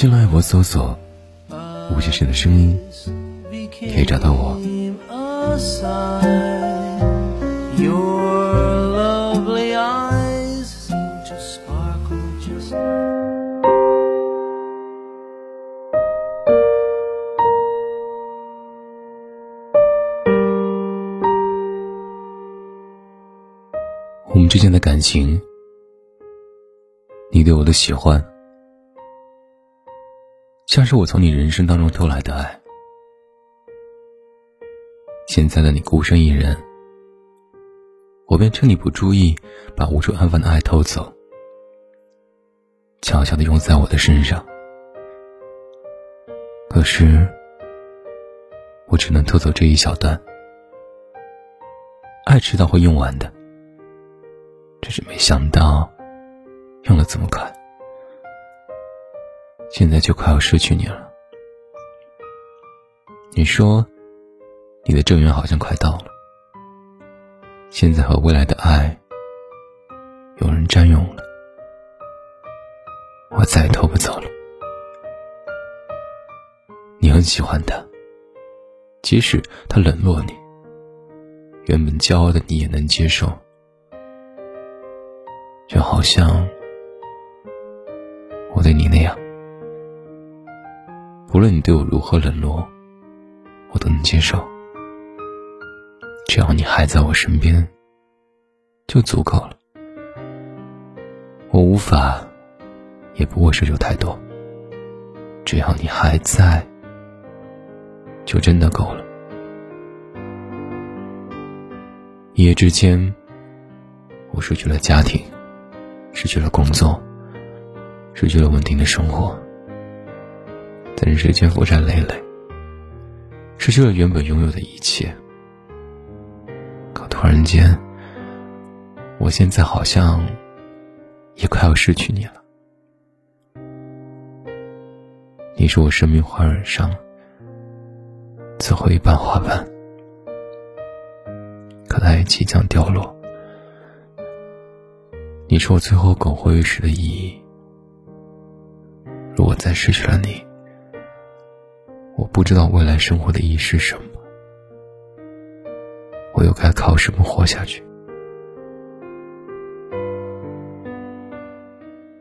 新浪微博搜索“吴先生的声音”，可以找到我。我们之间的感情，你对我的喜欢，像是我从你人生当中偷来的爱。现在的你孤身一人，我便趁你不注意，把无处安放的爱偷走，悄悄的用在我的身上。可是，我只能偷走这一小段，爱迟早会用完的。只是没想到，用的这么快，现在就快要失去你了。你说，你的正缘好像快到了，现在和未来的爱有人占用了，我再也偷不走了。你很喜欢他，即使他冷落你，原本骄傲的你也能接受。就好像我对你那样，无论你对我如何冷落，我都能接受。只要你还在我身边，就足够了。我无法，也不会奢求太多。只要你还在，就真的够了。一夜之间，我失去了家庭。失去了工作，失去了稳定的生活，在人世间负债累累，失去了原本拥有的一切。可突然间，我现在好像也快要失去你了。你是我生命花蕊上最后一瓣花瓣，可它也即将掉落。你是我最后苟活于世的意义。如果再失去了你，我不知道未来生活的意义是什么，我又该靠什么活下去？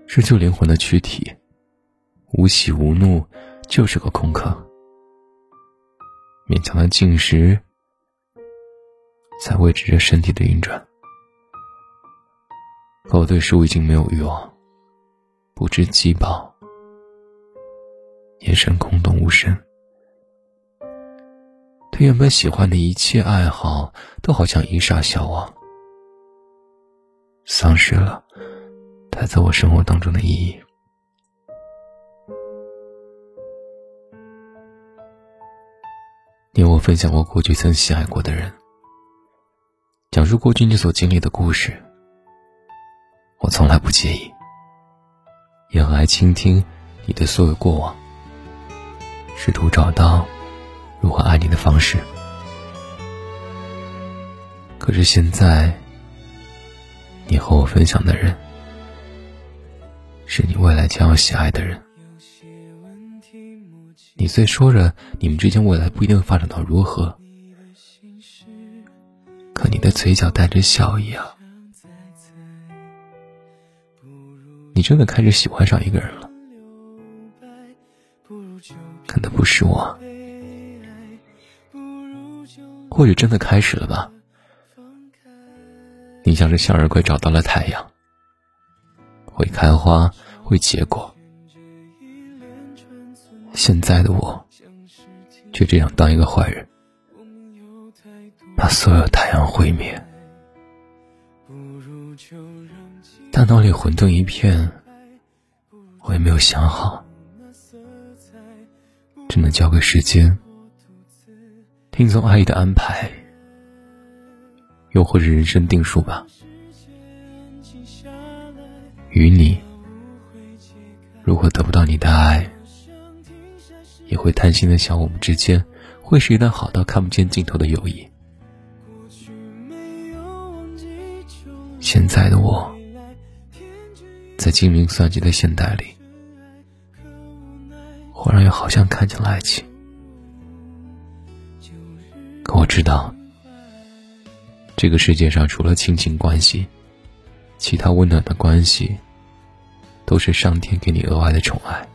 失去灵魂的躯体，无喜无怒，就是个空壳。勉强的进食，才维持着身体的运转。可我对食物已经没有欲望，不知饥饱，眼神空洞无神，对原本喜欢的一切爱好，都好像一刹消亡，丧失了它在我生活当中的意义。你我分享过过去曾喜爱过的人，讲述过去你所经历的故事。我从来不介意，也很爱倾听你的所有过往，试图找到如何爱你的方式。可是现在，你和我分享的人，是你未来将要喜爱的人。你虽说着你们之间未来不一定发展到如何，可你的嘴角带着笑意啊。你真的开始喜欢上一个人了，可能不是我，或许真的开始了吧？你像是向日葵找到了太阳，会开花，会结果。现在的我，却这样当一个坏人，把所有太阳毁灭。大脑里混沌一片，我也没有想好只能交给时间，听从爱意的安排，又或者人生定数吧。与你，如果得不到你的爱，也会贪心的想我们之间会是一段好到看不见尽头的友谊。现在的我，在精明算计的现代里，忽然又好像看见了爱情。知道，这个世界上除了亲情关系，其他温暖的关系，都是上天给你额外的宠爱。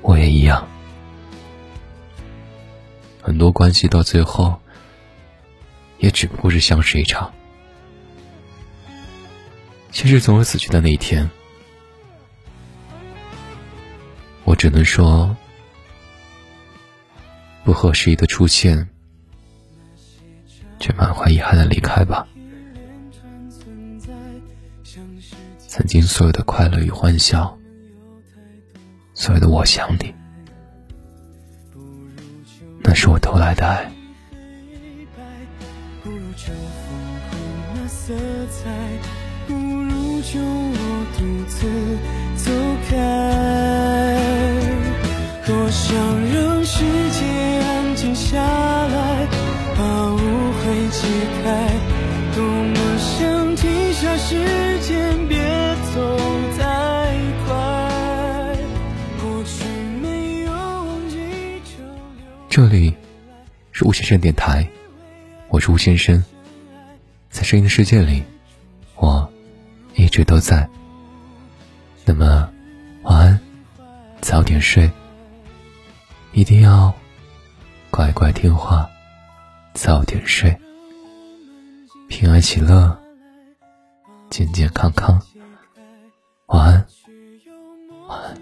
我也一样，很多关系到最后，也只不过是相识一场。其实总有死去的那一天，我只能说，不合时宜的出现，却满怀遗憾的离开吧。曾经所有的快乐与欢笑，所有的我想你，那是我偷来的爱。就我独自走开，多想让世界静下来，把误会解开，多么想停下时间，别走太快。过去没有忘记，这里是吴先生电台，我是吴先生，在声音的世界里，我。一直都在。那么，晚安，早点睡，一定要乖乖听话，早点睡，平安喜乐，健健康康，晚安，晚安。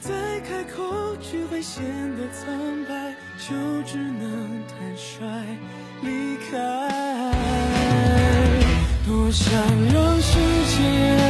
再开口，却会显得苍白，就只能坦率离开。不想让世界。